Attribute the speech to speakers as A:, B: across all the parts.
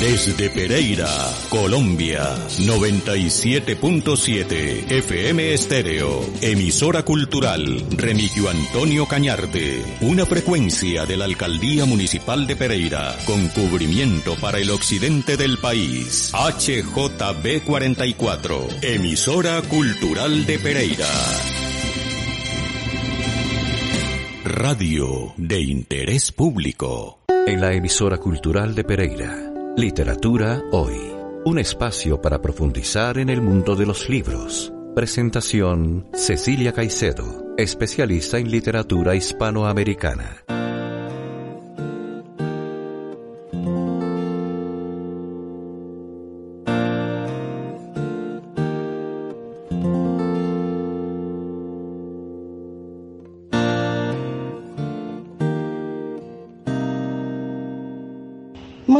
A: Desde Pereira, Colombia, 97.7 FM Estéreo, emisora cultural Remigio Antonio Cañarte, una frecuencia de la Alcaldía Municipal de Pereira, con cubrimiento para el occidente del país. HJB 44, emisora cultural de Pereira. Radio de interés público.
B: En la emisora cultural de Pereira Literatura Hoy. Un espacio para profundizar en el mundo de los libros. Presentación Cecilia Caicedo, especialista en literatura hispanoamericana.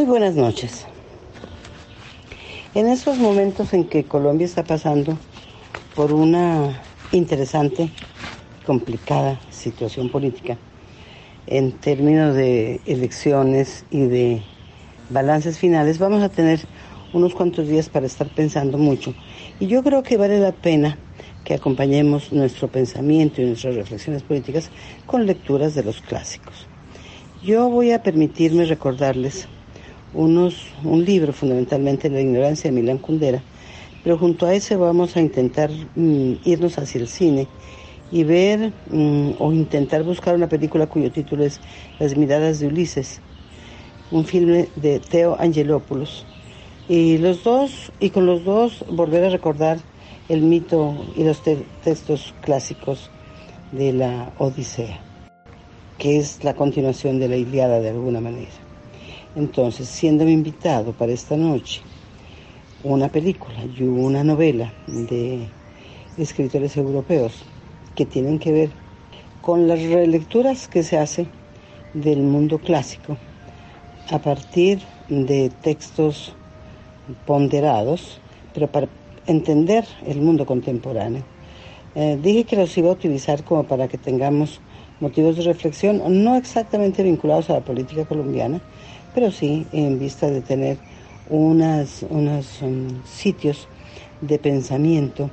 C: Buenas noches. En estos momentos en que Colombia está pasando por una interesante, complicada situación política, en términos de elecciones y de balances finales, vamos a tener unos cuantos días para estar pensando mucho. Y yo creo que vale la pena que acompañemos nuestro pensamiento y nuestras reflexiones políticas con lecturas de los clásicos. Yo voy a permitirme recordarles unos, un libro fundamentalmente La ignorancia de Milán Kundera, pero junto a ese vamos a intentar mm, irnos hacia el cine y ver mm, o intentar buscar una película cuyo título es Las miradas de Ulises, un filme de Theo Angelopoulos. Y los dos, y con los dos volver a recordar el mito y los textos clásicos de la Odisea, que es la continuación de la Iliada de alguna manera. Entonces, siendo invitado para esta noche una película y una novela de escritores europeos que tienen que ver con las relecturas que se hace del mundo clásico a partir de textos ponderados, pero para entender el mundo contemporáneo. Eh, dije que los iba a utilizar como para que tengamos motivos de reflexión, no exactamente vinculados a la política colombiana, pero sí en vista de tener unos um, sitios de pensamiento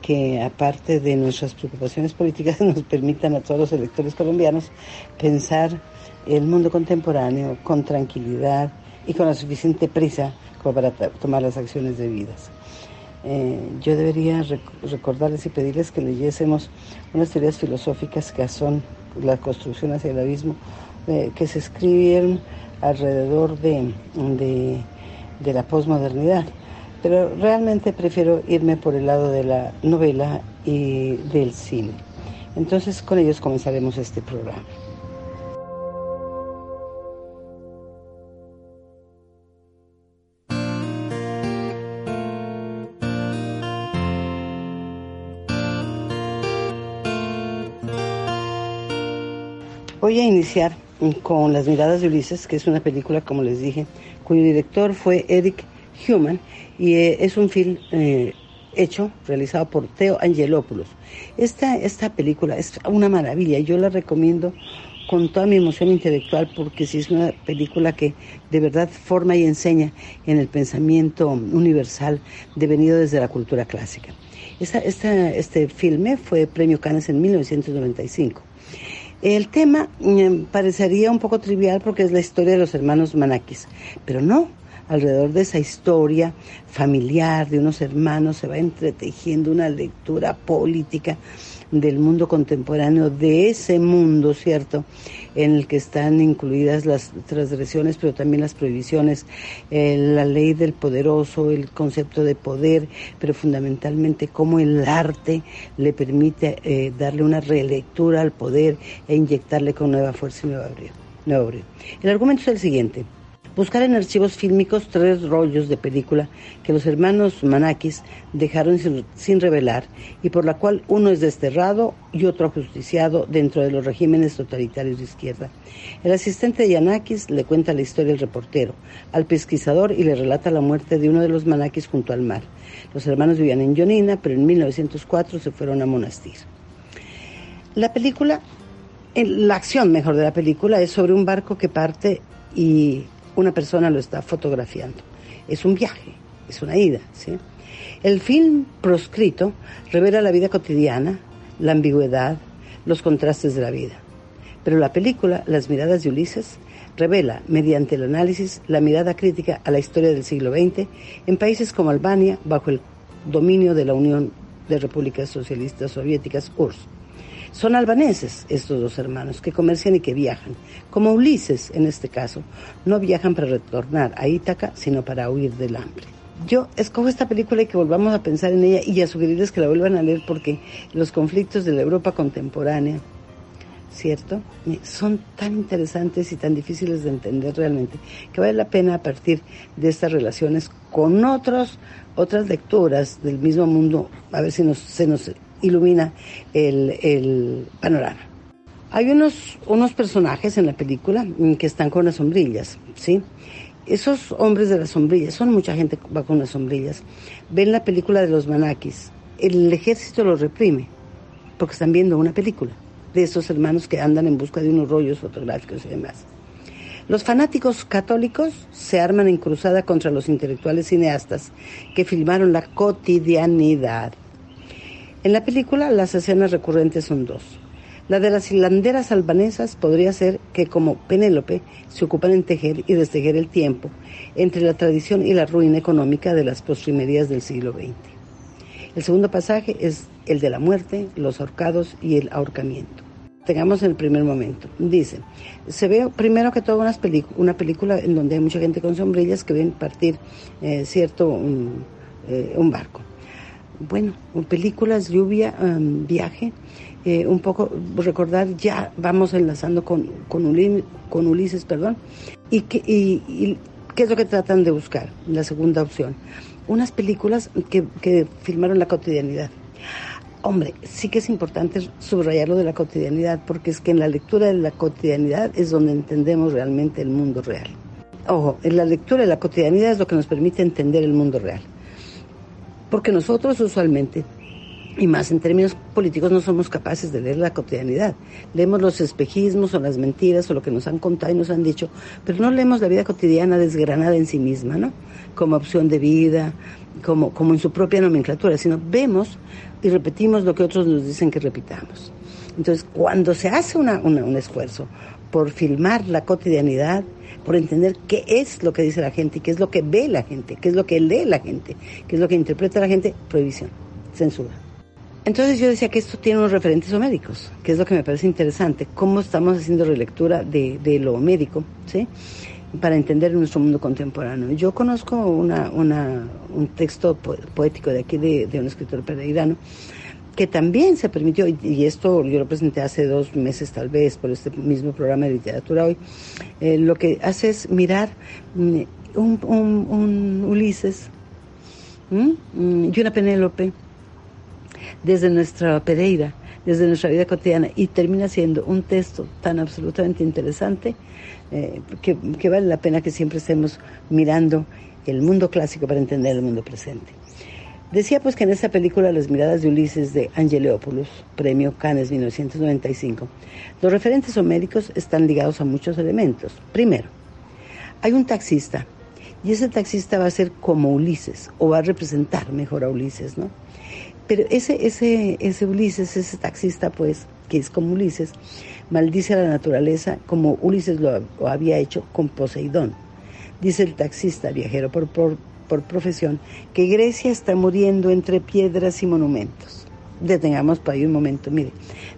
C: que aparte de nuestras preocupaciones políticas nos permitan a todos los electores colombianos pensar el mundo contemporáneo con tranquilidad y con la suficiente prisa como para tomar las acciones debidas. Eh, yo debería recordarles y pedirles que leyésemos unas teorías filosóficas que son la construcción hacia el abismo, eh, que se escribieron alrededor de, de, la posmodernidad. Pero realmente prefiero irme por el lado de la novela y del cine. Entonces con ellos comenzaremos este programa. Voy a iniciar con Las miradas de Ulises, que es una película, como les dije, cuyo director fue Eric Human y eh, es un film eh, hecho, realizado por Theo Angelopoulos. Esta, esta película es una maravilla, yo la recomiendo con toda mi emoción intelectual porque sí es una película que de verdad forma y enseña en el pensamiento universal devenido desde la cultura clásica. Esta, esta, este filme fue premio Cannes en 1995 el tema mm, parecería un poco trivial porque es la historia de los hermanos Manakis, pero no. Alrededor de esa historia familiar de unos hermanos se va entretejiendo una lectura política del mundo contemporáneo, de ese mundo, ¿cierto? En el que están incluidas las transgresiones, pero también las prohibiciones, eh, la ley del poderoso, el concepto de poder, pero fundamentalmente cómo el arte le permite eh, darle una relectura al poder e inyectarle con nueva fuerza y nuevo brío. El argumento es el siguiente buscar en archivos fílmicos tres rollos de película que los hermanos Manakis dejaron sin, revelar y por la cual uno es desterrado y otro ajusticiado dentro de los regímenes totalitarios de izquierda. El asistente de Yanakis le cuenta la historia al reportero, al pesquisador y le relata la muerte de uno de los Manakis junto al mar. Los hermanos vivían en Yonina, pero en 1904 se fueron a Monastir. La película la acción mejor de la película es sobre un barco que parte y una persona lo está fotografiando. Es un viaje, es una ida. ¿sí? El film proscrito revela la vida cotidiana, la ambigüedad, los contrastes de la vida. Pero la película, Las miradas de Ulises, revela, mediante el análisis, la mirada crítica a la historia del siglo XX en países como Albania, bajo el dominio de la Unión de Repúblicas Socialistas Soviéticas, URSS. Son albaneses estos dos hermanos que comercian y que viajan. Como Ulises, en este caso, no viajan para retornar a Ítaca, sino para huir del hambre. Yo escojo esta película y que volvamos a pensar en ella y a sugerirles que la vuelvan a leer porque los conflictos de la Europa contemporánea, ¿cierto? Son tan interesantes y tan difíciles de entender realmente que vale la pena a partir de estas relaciones con otros, otras lecturas del mismo mundo, a ver si nos, se nos ilumina el, panorama. Hay unos, unos personajes en la película que están con las sombrillas, ¿sí? Esos hombres de las sombrillas, son mucha gente que va con las sombrillas, ven la película de los manaquis. El ejército los reprime porque están viendo una película de esos hermanos que andan en busca de unos rollos fotográficos y demás. Los fanáticos católicos se arman en cruzada contra los intelectuales cineastas que filmaron la cotidianidad en la película las escenas recurrentes son dos. La de las hilanderas albanesas podría ser que como Penélope se ocupan en tejer y destejer el tiempo entre la tradición y la ruina económica de las postrimerías del siglo XX. El segundo pasaje es el de la muerte, los ahorcados y el ahorcamiento. Tengamos el primer momento. Dice, se ve primero que todo una película en donde hay mucha gente con sombrillas que ven partir eh, cierto eh, un barco bueno, películas, lluvia, em, viaje, eh, un poco recordar, ya vamos enlazando con, con, Ulises, perdón, y, que, y, qué es lo que tratan de buscar, la segunda opción. Unas películas que, que filmaron la cotidianidad. Hombre, sí que es importante subrayar lo de la cotidianidad, porque es que en la lectura de la cotidianidad es donde entendemos realmente el mundo real. Ojo, en la lectura de la cotidianidad es lo que nos permite entender el mundo real porque nosotros usualmente, y más en términos políticos, no somos capaces de leer la cotidianidad. Leemos los espejismos o las mentiras o lo que nos han contado y nos han dicho, pero no leemos la vida cotidiana desgranada en sí misma, ¿no? Como opción de vida, como, como en su propia nomenclatura, sino vemos y repetimos lo que otros nos dicen que repitamos. Entonces, cuando se hace un esfuerzo por filmar la cotidianidad, por entender qué es lo que dice la gente, qué es lo que ve la gente, qué es lo que lee la gente, qué es lo que interpreta la gente, prohibición, censura. Entonces yo decía que esto tiene unos referentes médicos, que es lo que me parece interesante, cómo estamos haciendo relectura de, lo médico, ¿sí? para entender nuestro mundo contemporáneo. Yo conozco una, un texto poético de aquí de, de un escritor peregrino que también se permitió, y esto yo lo presenté hace dos meses tal vez por este mismo programa de literatura hoy, eh, lo que hace es mirar mm, un, Ulises mm, y una Penélope desde nuestra Pereira, desde nuestra vida cotidiana, y termina siendo un texto tan absolutamente interesante eh, que vale la pena que siempre estemos mirando el mundo clásico para entender el mundo presente. Decía pues que en esta película Las miradas de Ulises de Angelopoulos, premio Cannes 1995, los referentes homéricos están ligados a muchos elementos. Primero, hay un taxista y ese taxista va a ser como Ulises o va a representar mejor a Ulises, ¿no? Pero ese, ese, ese Ulises, ese taxista pues, que es como Ulises, maldice a la naturaleza como Ulises lo, había hecho con Poseidón. Dice el taxista viajero por, por por profesión que Grecia está muriendo entre piedras y monumentos. Detengamos para ahí un momento. Mire,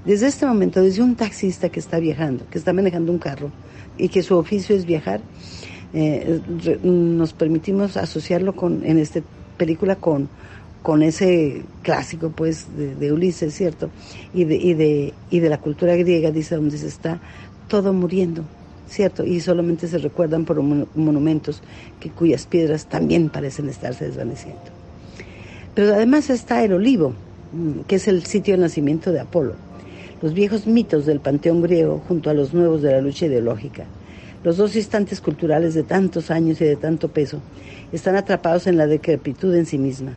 C: desde este momento, desde un taxista que está viajando, que está manejando un carro y que su oficio es viajar, eh, nos permitimos asociarlo con, en esta película con, con ese clásico pues de, Ulises, ¿cierto? Y de, y, de, y de la cultura griega, dice donde se está todo muriendo, ¿cierto? Y solamente se recuerdan por monumentos que, cuyas piedras también parecen estarse desvaneciendo. Pero además está el olivo, mm, que es el sitio de nacimiento de Apolo, los viejos mitos del panteón griego junto a los nuevos de la lucha ideológica. Los dos instantes culturales de tantos años y de tanto peso están atrapados en la decrepitud en sí misma.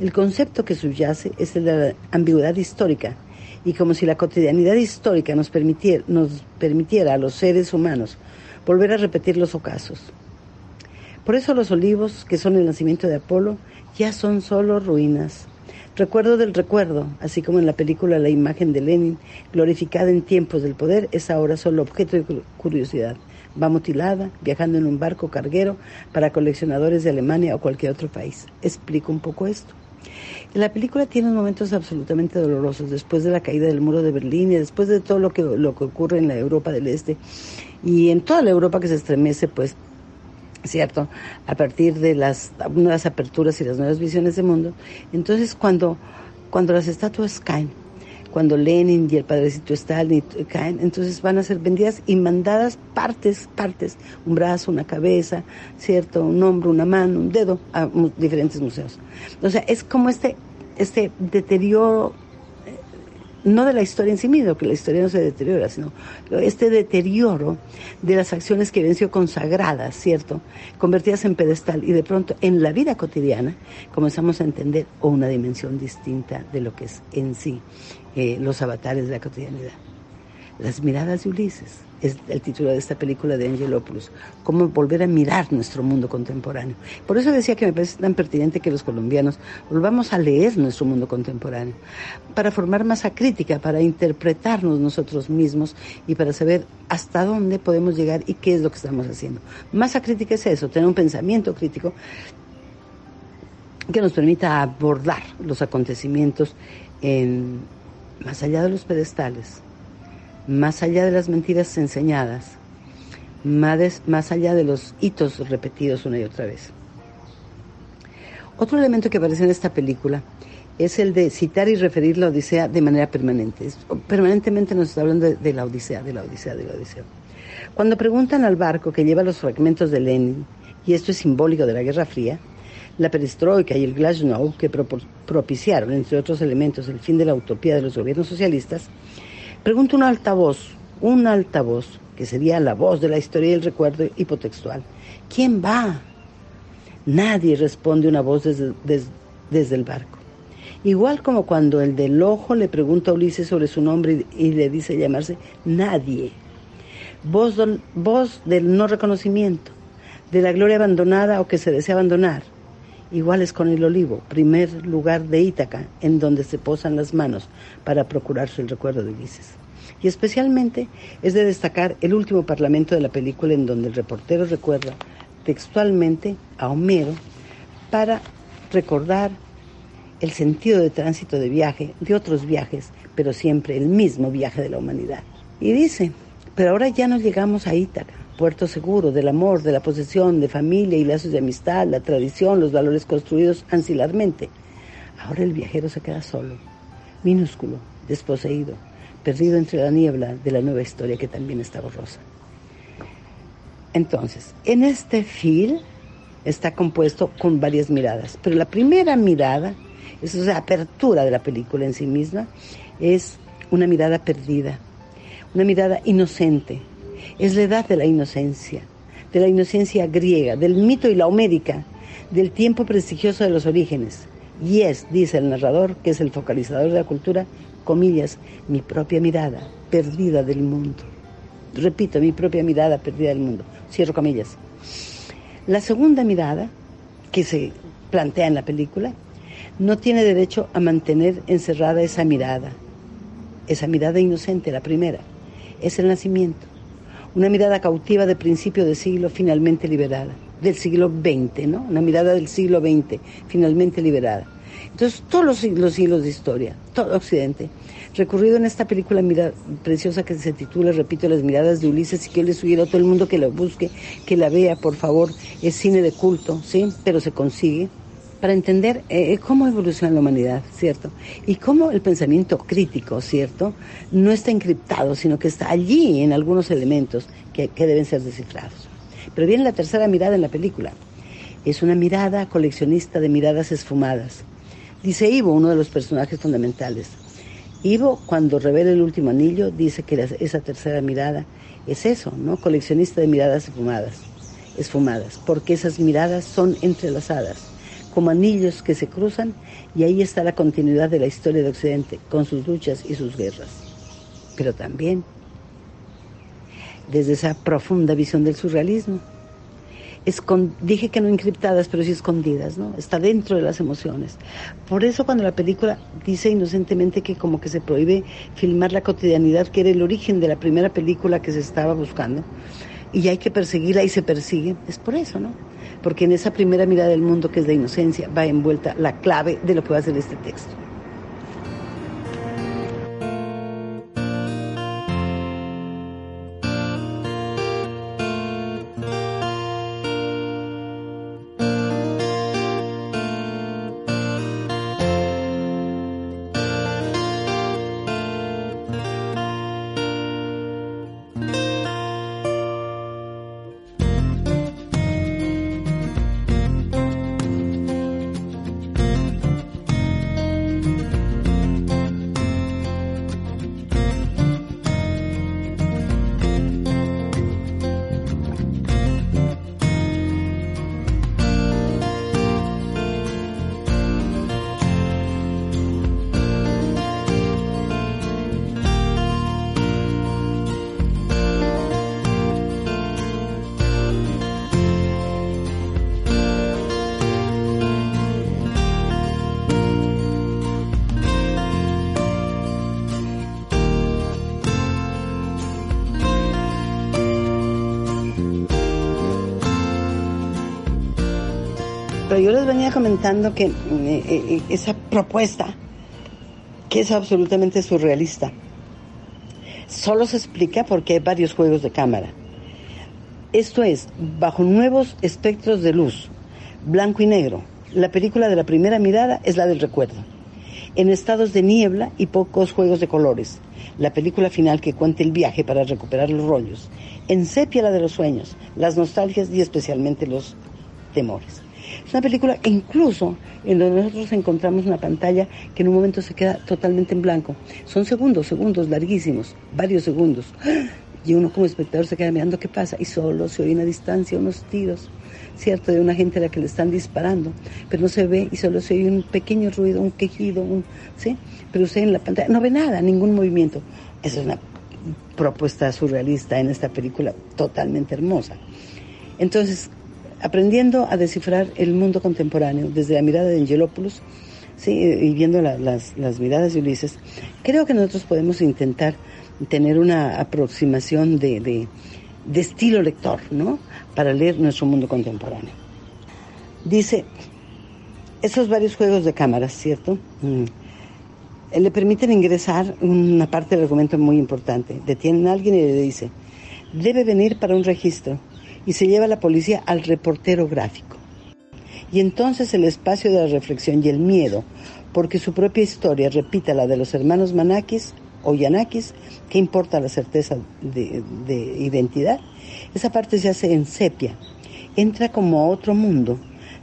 C: El concepto que subyace es el de la ambigüedad histórica y como si la cotidianidad histórica nos permitiera, nos permitiera a los seres humanos volver a repetir los ocasos. Por eso los olivos, que son el nacimiento de Apolo, ya son solo ruinas. Recuerdo del recuerdo, así como en la película la imagen de Lenin, glorificada en tiempos del poder, es ahora solo objeto de curiosidad. Va mutilada, viajando en un barco carguero para coleccionadores de Alemania o cualquier otro país. Explico un poco esto. La película tiene momentos absolutamente dolorosos, después de la caída del muro de Berlín y después de todo lo que, lo que ocurre en la Europa del Este y en toda la Europa que se estremece, pues, ¿cierto? A partir de las nuevas aperturas y las nuevas visiones de mundo. Entonces, cuando, cuando las estatuas caen, cuando Lenin y el padrecito Stalin caen, entonces van a ser vendidas y mandadas partes, partes, un brazo, una cabeza, ¿cierto? Un hombro, una mano, un dedo, a diferentes museos. O sea, es como este, este deterioro no de la historia en sí misma, que la historia no se deteriora, sino este deterioro de las acciones que habían sido consagradas, ¿cierto? Convertidas en pedestal y de pronto en la vida cotidiana comenzamos a entender una dimensión distinta de lo que es en sí eh, los avatares de la cotidianidad. Las miradas de Ulises es el título de esta película de Angelopoulos, cómo volver a mirar nuestro mundo contemporáneo. Por eso decía que me parece tan pertinente que los colombianos volvamos a leer nuestro mundo contemporáneo, para formar masa crítica, para interpretarnos nosotros mismos y para saber hasta dónde podemos llegar y qué es lo que estamos haciendo. Masa crítica es eso, tener un pensamiento crítico que nos permita abordar los acontecimientos en, más allá de los pedestales, más allá de las mentiras enseñadas, más, allá de los hitos repetidos una y otra vez. Otro elemento que aparece en esta película es el de citar y referir la Odisea de manera permanente. Permanentemente nos está hablando de, la Odisea, de la Odisea, de la Odisea. Cuando preguntan al barco que lleva los fragmentos de Lenin, y esto es simbólico de la Guerra Fría, la perestroika y el glasnost que propiciaron, entre otros elementos, el fin de la utopía de los gobiernos socialistas, Pregunta un altavoz, un altavoz, que sería la voz de la historia y el recuerdo hipotextual. ¿Quién va? Nadie responde una voz desde, desde, el barco. Igual como cuando el del ojo le pregunta a Ulises sobre su nombre y, le dice llamarse nadie. Voz, voz del no reconocimiento, de la gloria abandonada o que se desea abandonar. Igual es con el olivo, primer lugar de Ítaca, en donde se posan las manos para procurarse el recuerdo de Ulises. Y especialmente es de destacar el último parlamento de la película en donde el reportero recuerda textualmente a Homero para recordar el sentido de tránsito de viaje, de otros viajes, pero siempre el mismo viaje de la humanidad. Y dice, pero ahora ya no llegamos a Ítaca, puerto seguro del amor, de la posesión, de familia y lazos de amistad, la tradición, los valores construidos ancilarmente. Ahora el viajero se queda solo, minúsculo, desposeído, perdido entre la niebla de la nueva historia que también está borrosa. Entonces, en este fil está compuesto con varias miradas, pero la primera mirada, es la apertura de la película en sí misma, es una mirada perdida, una mirada inocente, es la edad de la inocencia, de la inocencia griega, del mito y la homérica, del tiempo prestigioso de los orígenes. Y es, dice el narrador, que es el focalizador de la cultura, comillas, mi propia mirada perdida del mundo. Repito, mi propia mirada perdida del mundo. Cierro comillas. La segunda mirada que se plantea en la película no tiene derecho a mantener encerrada esa mirada, esa mirada inocente, la primera. Es el nacimiento una mirada cautiva de principio de siglo finalmente liberada, del siglo XX, ¿no? Una mirada del siglo XX finalmente liberada. Entonces, todos los, los siglos de historia, todo Occidente, recurrido en esta película preciosa que se titula, repito, Las miradas de Ulises, y que le sugiero a todo el mundo que la busque, que la vea, por favor, es cine de culto, ¿sí? Pero se consigue para entender eh, cómo evoluciona la humanidad, ¿cierto? Y cómo el pensamiento crítico, ¿cierto? No está encriptado, sino que está allí en algunos elementos que deben ser descifrados. Pero viene la tercera mirada en la película. Es una mirada coleccionista de miradas esfumadas. Dice Ivo, uno de los personajes fundamentales. Ivo, cuando revela el último anillo, dice que esa tercera mirada es eso, ¿no? Coleccionista de miradas esfumadas, esfumadas, porque esas miradas son entrelazadas como anillos que se cruzan y ahí está la continuidad de la historia de Occidente, con sus luchas y sus guerras. Pero también desde esa profunda visión del surrealismo, dije que no encriptadas, pero sí escondidas, ¿no? Está dentro de las emociones. Por eso cuando la película dice inocentemente que como que se prohíbe filmar la cotidianidad, que era el origen de la primera película que se estaba buscando, y hay que perseguirla y se persigue, es por eso, ¿no? Porque en esa primera mirada del mundo que es la inocencia va envuelta la clave de lo que va a ser este texto. Yo les venía comentando que eh, eh, esa propuesta, que es absolutamente surrealista, solo se explica porque hay varios juegos de cámara. Esto es, bajo nuevos espectros de luz, blanco y negro, la película de la primera mirada es la del recuerdo. En estados de niebla y pocos juegos de colores, la película final que cuenta el viaje para recuperar los rollos. En sepia la de los sueños, las nostalgias y especialmente los temores. Es una película incluso en donde nosotros encontramos una pantalla que en un momento se queda totalmente en blanco. Son segundos, segundos larguísimos, varios segundos. Y uno como espectador se queda mirando qué pasa y solo se oye a distancia unos tiros, ¿cierto? De una gente a la que le están disparando, pero no se ve y solo se oye un pequeño ruido, un quejido, un, ¿sí? Pero usted en la pantalla no ve nada, ningún movimiento. Esa es una propuesta surrealista en esta película totalmente hermosa. Entonces, aprendiendo a descifrar el mundo contemporáneo desde la mirada de Angelopoulos ¿sí? y viendo las, miradas de Ulises, creo que nosotros podemos intentar tener una aproximación de, estilo lector, ¿no? Para leer nuestro mundo contemporáneo. Dice, esos varios juegos de cámaras, ¿cierto? Mm. Le permiten ingresar una parte del argumento muy importante. Detienen a alguien y le dice, debe venir para un registro y se lleva la policía al reportero gráfico. Y entonces el espacio de la reflexión y el miedo, porque su propia historia repita la de los hermanos Manakis o Yanakis, ¿qué importa la certeza de, de identidad? Esa parte se hace en sepia, entra como a otro mundo,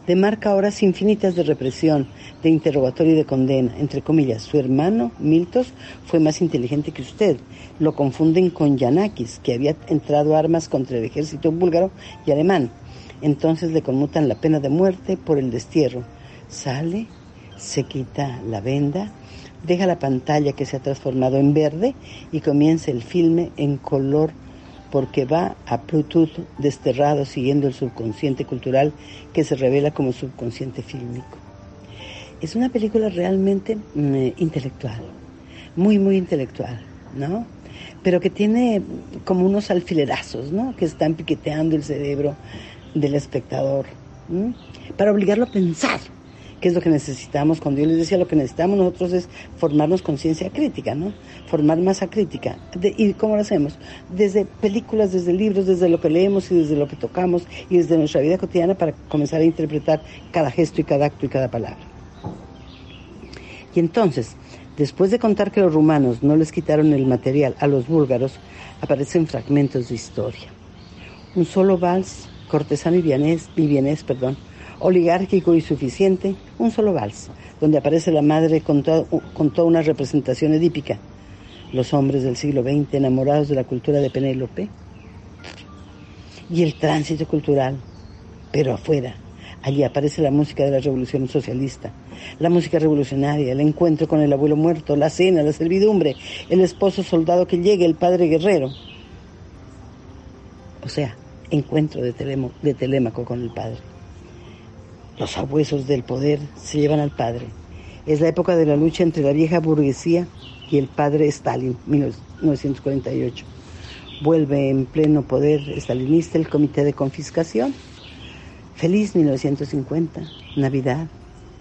C: demarca horas infinitas de represión, de interrogatorio y de condena. Entre comillas, su hermano, Miltos, fue más inteligente que usted. Lo confunden con Yanakis, que había entrado armas contra el ejército búlgaro y alemán. Entonces le conmutan la pena de muerte por el destierro. Sale, se quita la venda, deja la pantalla que se ha transformado en verde y comienza el filme en color porque va a Bluetooth desterrado siguiendo el subconsciente cultural que se revela como subconsciente fílmico. Es una película realmente mm, intelectual, muy, muy intelectual, ¿no? Pero que tiene como unos alfilerazos, ¿no? Que están piqueteando el cerebro del espectador, para obligarlo a pensar, qué es lo que necesitamos. Cuando yo les decía lo que necesitamos nosotros es formarnos conciencia crítica, ¿no? Formar masa crítica. ¿Y cómo lo hacemos? Desde películas, desde libros, desde lo que leemos y desde lo que tocamos y desde nuestra vida cotidiana para comenzar a interpretar cada gesto y cada acto y cada palabra. Y entonces, después de contar que los rumanos no les quitaron el material a los búlgaros, aparecen fragmentos de historia. Un solo vals, cortesano y vienés, perdón, oligárquico y suficiente, un solo vals, donde aparece la madre con, con toda una representación edípica. Los hombres del siglo XX enamorados de la cultura de Penélope y el tránsito cultural, pero afuera, Allí aparece la música de la revolución socialista, la música revolucionaria, el encuentro con el abuelo muerto, la cena, la servidumbre, el esposo soldado que llegue, el padre guerrero. O sea, encuentro de, de Telémaco con el padre. Los abuesos del poder se llevan al padre. Es la época de la lucha entre la vieja burguesía y el padre Stalin, 1948. Vuelve en pleno poder stalinista el comité de confiscación. Feliz 1950, Navidad,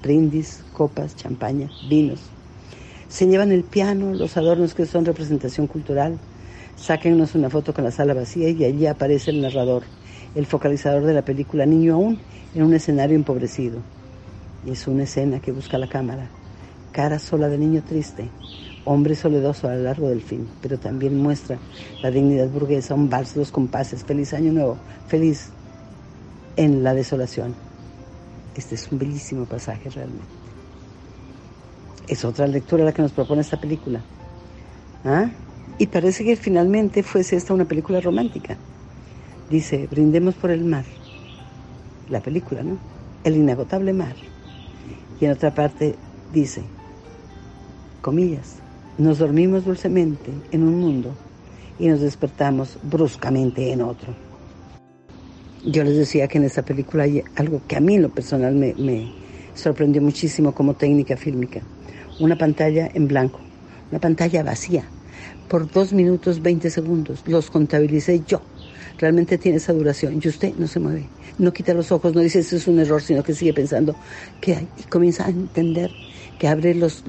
C: brindis, copas, champaña, vinos. Se llevan el piano, los adornos que son representación cultural. Sáquennos una foto con la sala vacía y allí aparece el narrador, el focalizador de la película Niño aún en un escenario empobrecido. Es una escena que busca la cámara. Cara sola de niño triste, hombre soledoso a lo largo del film, pero también muestra la dignidad burguesa, un vals, dos compases, feliz año nuevo, feliz en la desolación. Este es un bellísimo pasaje realmente. Es otra lectura la que nos propone esta película. ¿Ah? Y parece que finalmente fuese esta una película romántica. Dice, brindemos por el mar la película, ¿no? El inagotable mar. Y en otra parte dice, comillas, nos dormimos dulcemente en un mundo y nos despertamos bruscamente en otro. Yo les decía que en esta película hay algo que a mí en lo personal me, me sorprendió muchísimo como técnica fílmica. Una pantalla en blanco, una pantalla vacía, por dos minutos 20 segundos. Los contabilicé yo realmente tiene esa duración y usted no se mueve, no quita los ojos, no dice eso es un error, sino que sigue pensando que hay, y comienza a entender que abre los,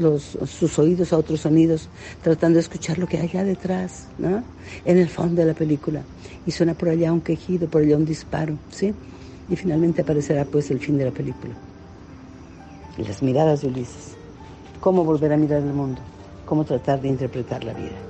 C: sus oídos a otros sonidos, tratando de escuchar lo que hay allá detrás, ¿no? en el fondo de la película. Y suena por allá un quejido, por allá un disparo, ¿sí? Y finalmente aparecerá pues el fin de la película. Las miradas de Ulises. Cómo volver a mirar el mundo, cómo tratar de interpretar la vida.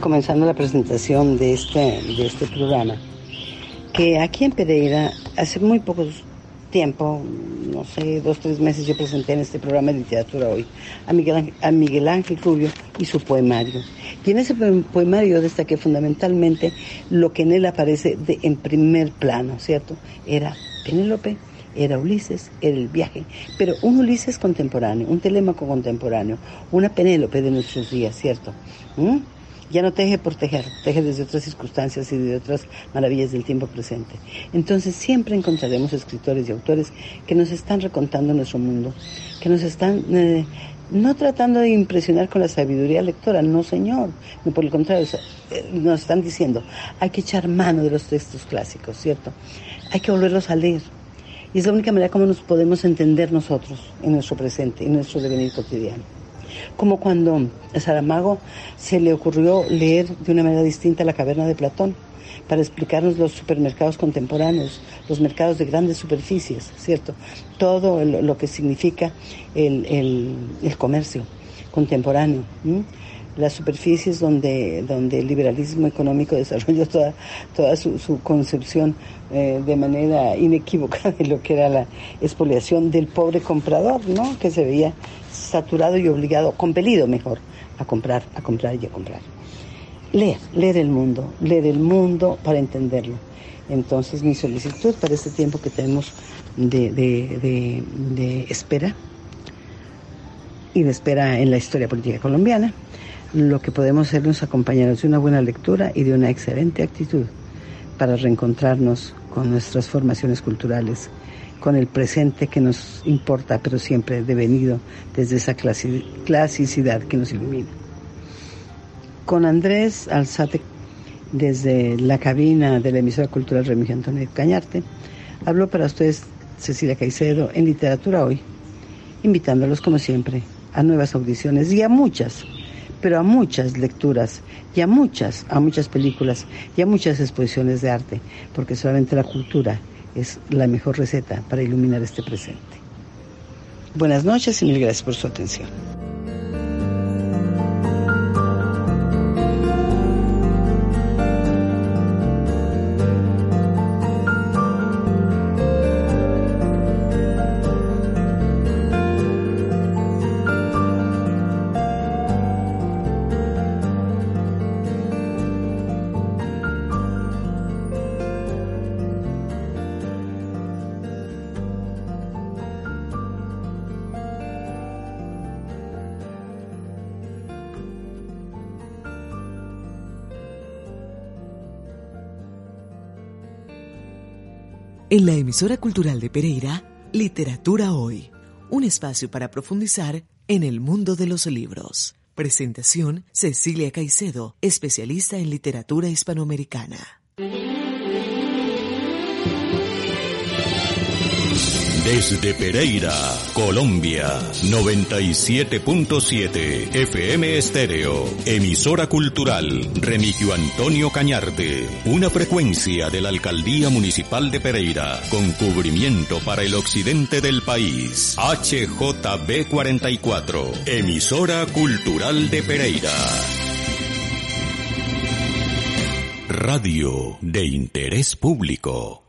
C: Comenzando la presentación de este, de este programa que aquí en Pereira, hace muy poco tiempo, no sé, dos, tres meses, yo presenté en este programa de literatura hoy a Miguel, a Miguel Ángel Rubio y su poemario. Y en ese poemario destaqué fundamentalmente lo que en él aparece de, en primer plano, ¿cierto? Era Penélope, era Ulises, era el viaje, pero un Ulises contemporáneo, un Telémaco contemporáneo, una Penélope de nuestros días, ¿cierto? ¿Mm? Ya no teje por tejer, teje desde otras circunstancias y de otras maravillas del tiempo presente. Entonces siempre encontraremos escritores y autores que nos están recontando nuestro mundo, que nos están eh, no tratando de impresionar con la sabiduría lectora, no señor, no por el contrario, eh, nos están diciendo, hay que echar mano de los textos clásicos, ¿cierto? Hay que volverlos a leer. Y es la única manera como nos podemos entender nosotros en nuestro presente, en nuestro devenir cotidiano como cuando a Saramago se le ocurrió leer de una manera distinta la caverna de Platón para explicarnos los supermercados contemporáneos, los mercados de grandes superficies, ¿cierto? Todo lo que significa el, comercio contemporáneo. Las superficies donde, donde el liberalismo económico desarrolló toda, toda su, concepción eh, de manera inequívoca de lo que era la expoliación del pobre comprador, ¿no? Que se veía saturado y obligado, compelido mejor, a comprar, a comprar y a comprar. leer, leer el mundo, leer el mundo para entenderlo. Entonces mi solicitud para este tiempo que tenemos de, de espera y de espera en la historia política colombiana, lo que podemos hacer es acompañarnos de una buena lectura y de una excelente actitud para reencontrarnos con nuestras formaciones culturales, con el presente que nos importa, pero siempre devenido desde esa clasicidad que nos ilumina. Con Andrés Alzate, desde la cabina de la emisora cultural Remigio Antonio Cañarte, habló para ustedes Cecilia Caicedo en Literatura Hoy, invitándolos como siempre a nuevas audiciones y a muchas pero a muchas lecturas y a muchas, a muchas películas y a muchas exposiciones de arte, porque solamente la cultura es la mejor receta para iluminar este presente. Buenas noches y mil gracias por su atención.
D: En la emisora cultural de Pereira, Literatura Hoy, un espacio para profundizar en el mundo de los libros. Presentación Cecilia Caicedo, especialista en literatura hispanoamericana.
A: Desde Pereira, Colombia, 97.7 FM Estéreo, emisora cultural Remigio Antonio Cañarte, una frecuencia de la Alcaldía Municipal de Pereira, con cubrimiento para el occidente del país. HJB 44, emisora cultural de Pereira. Radio de interés público.